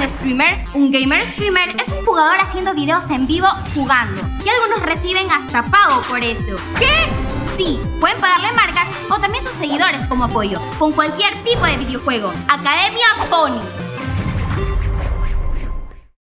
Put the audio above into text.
un streamer? Un gamer streamer es un jugador haciendo videos en vivo jugando. Y algunos reciben hasta pago por eso. ¿Qué? Sí, pueden pagarle marcas o también sus seguidores como apoyo, con cualquier tipo de videojuego. Academia Pony.